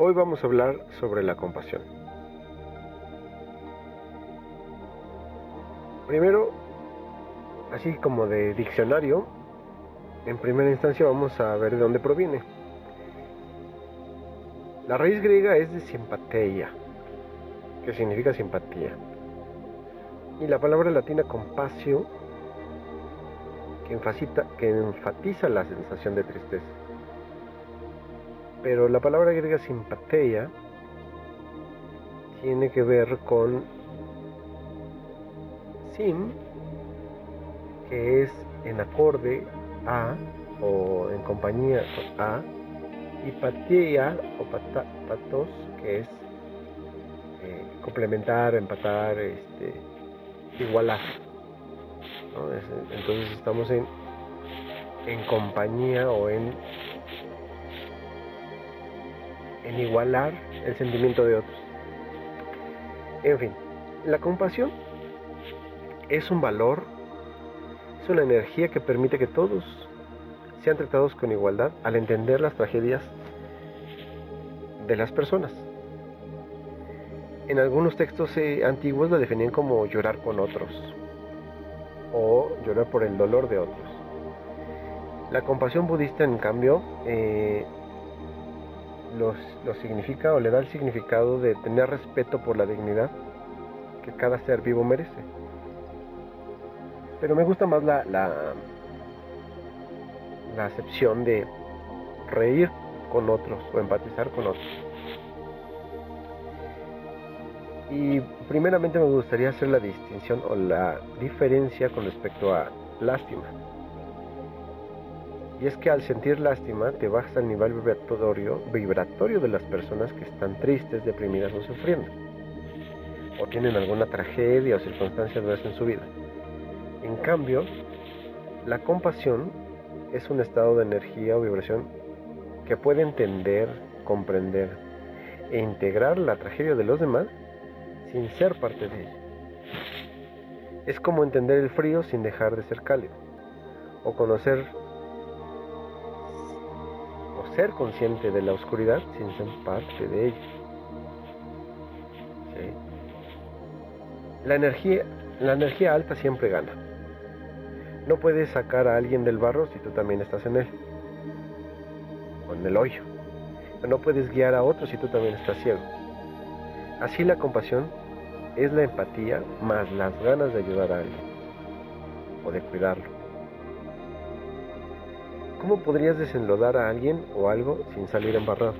Hoy vamos a hablar sobre la compasión. Primero, así como de diccionario, en primera instancia vamos a ver de dónde proviene. La raíz griega es de simpatia, que significa simpatía. Y la palabra latina compasio, que, que enfatiza la sensación de tristeza. Pero la palabra griega simpatia tiene que ver con sim, que es en acorde a o en compañía con a, y patia o patos, que es eh, complementar, empatar, este, igualar. Entonces estamos en, en compañía o en, en igualar el sentimiento de otros. En fin, la compasión es un valor, es una energía que permite que todos sean tratados con igualdad al entender las tragedias de las personas. En algunos textos eh, antiguos la definían como llorar con otros o llorar por el dolor de otros. La compasión budista, en cambio, eh, lo significa o le da el significado de tener respeto por la dignidad que cada ser vivo merece. Pero me gusta más la, la, la acepción de reír con otros o empatizar con otros. Y primeramente me gustaría hacer la distinción o la diferencia con respecto a lástima. Y es que al sentir lástima te bajas al nivel vibratorio, vibratorio de las personas que están tristes, deprimidas o sufriendo. O tienen alguna tragedia o circunstancia adversa en su vida. En cambio, la compasión es un estado de energía o vibración que puede entender, comprender e integrar la tragedia de los demás sin ser parte de ella. Es como entender el frío sin dejar de ser cálido, o conocer ser consciente de la oscuridad sin ser parte de ella. La energía, la energía alta siempre gana. No puedes sacar a alguien del barro si tú también estás en él, o en el hoyo. No puedes guiar a otro si tú también estás ciego. Así la compasión es la empatía más las ganas de ayudar a alguien o de cuidarlo. ¿Cómo podrías desenlodar a alguien o algo sin salir embarrado?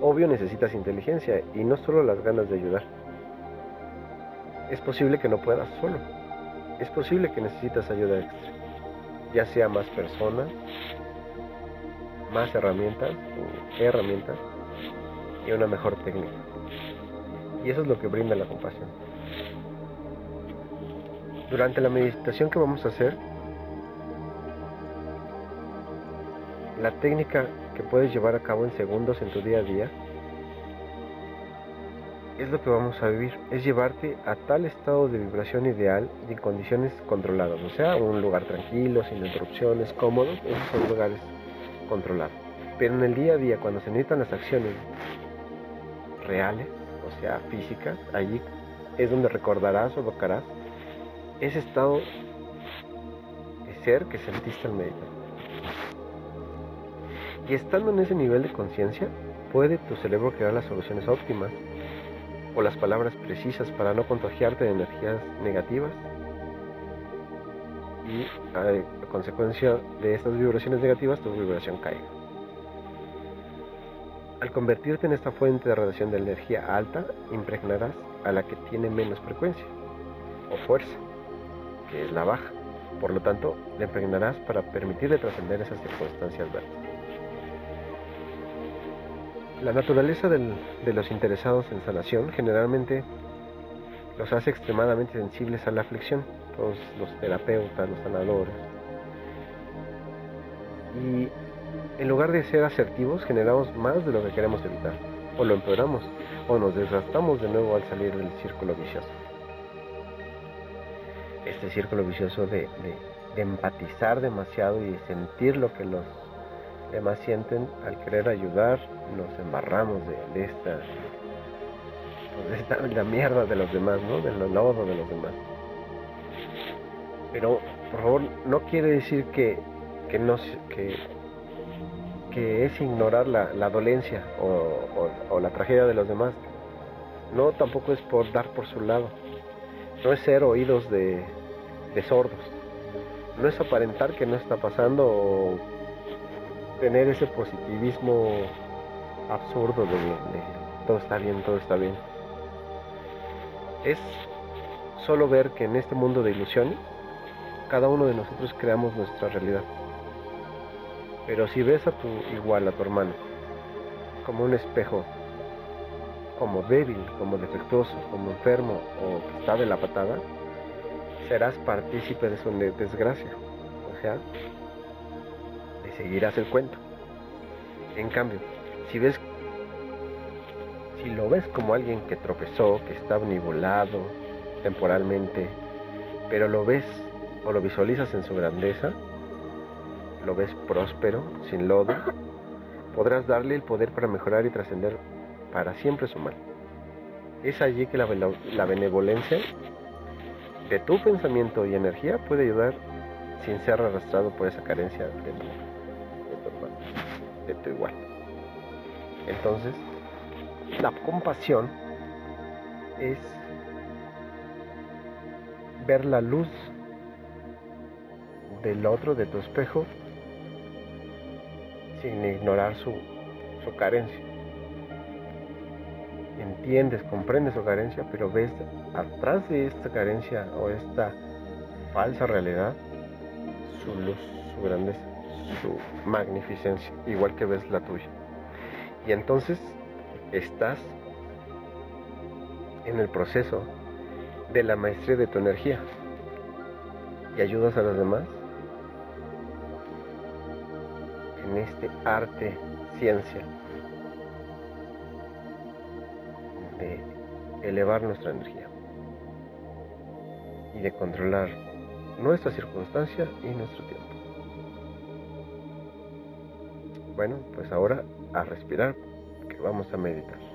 Obvio necesitas inteligencia y no solo las ganas de ayudar. Es posible que no puedas solo es posible que necesitas ayuda extra, ya sea más personas, más herramientas, herramientas y una mejor técnica. Y eso es lo que brinda la compasión. Durante la meditación que vamos a hacer, la técnica que puedes llevar a cabo en segundos en tu día a día es lo que vamos a vivir, es llevarte a tal estado de vibración ideal y en condiciones controladas, o sea, un lugar tranquilo, sin interrupciones, cómodo, esos son lugares controlados. Pero en el día a día, cuando se necesitan las acciones reales, o sea, físicas, allí es donde recordarás o evocarás ese estado de ser que sentiste al meditar. Y estando en ese nivel de conciencia, puede tu cerebro crear las soluciones óptimas o las palabras precisas para no contagiarte de energías negativas y a consecuencia de estas vibraciones negativas tu vibración cae. Al convertirte en esta fuente de radiación de energía alta, impregnarás a la que tiene menos frecuencia o fuerza, que es la baja. Por lo tanto, le impregnarás para permitirle trascender esas circunstancias adversas. La naturaleza de los interesados en sanación generalmente los hace extremadamente sensibles a la aflicción, todos los terapeutas, los sanadores. Y en lugar de ser asertivos, generamos más de lo que queremos evitar, o lo empeoramos, o nos desgastamos de nuevo al salir del círculo vicioso. Este círculo vicioso de, de empatizar demasiado y sentir lo que los Además sienten al querer ayudar, nos embarramos de, esta, pues, de esta la mierda de los demás, ¿no? Del lodo de los demás. Pero, por favor, no quiere decir que, que no que, que es ignorar la, la dolencia o, o, la tragedia de los demás. No, tampoco es por dar por su lado. No es ser oídos de, de sordos. No es aparentar que no está pasando o tener ese positivismo absurdo de, todo está bien, todo está bien. Es solo ver que en este mundo de ilusiones, cada uno de nosotros creamos nuestra realidad. Pero si ves a tu igual, a tu hermano, como un espejo, como débil, como defectuoso, como enfermo o que está de la patada, serás partícipe de su desgracia. O sea, seguirás el cuento. En cambio, si ves, si lo ves como alguien que tropezó, que está nibulado temporalmente, pero lo ves o lo visualizas en su grandeza, lo ves próspero, sin lodo, podrás darle el poder para mejorar y trascender para siempre su mal. Es allí que la, benevolencia de tu pensamiento y energía puede ayudar sin ser arrastrado por esa carencia de, tu, igual. Entonces, la compasión es ver la luz del otro, de tu espejo, sin ignorar su, su carencia. Entiendes, comprendes su carencia, pero ves atrás de esta carencia o esta falsa realidad su luz, su grandeza, su magnificencia, igual que ves la tuya. Y entonces estás en el proceso de la maestría de tu energía y ayudas a los demás en este arte, ciencia, de elevar nuestra energía y de controlar nuestra circunstancia y nuestro tiempo. Bueno, pues ahora a respirar, que vamos a meditar.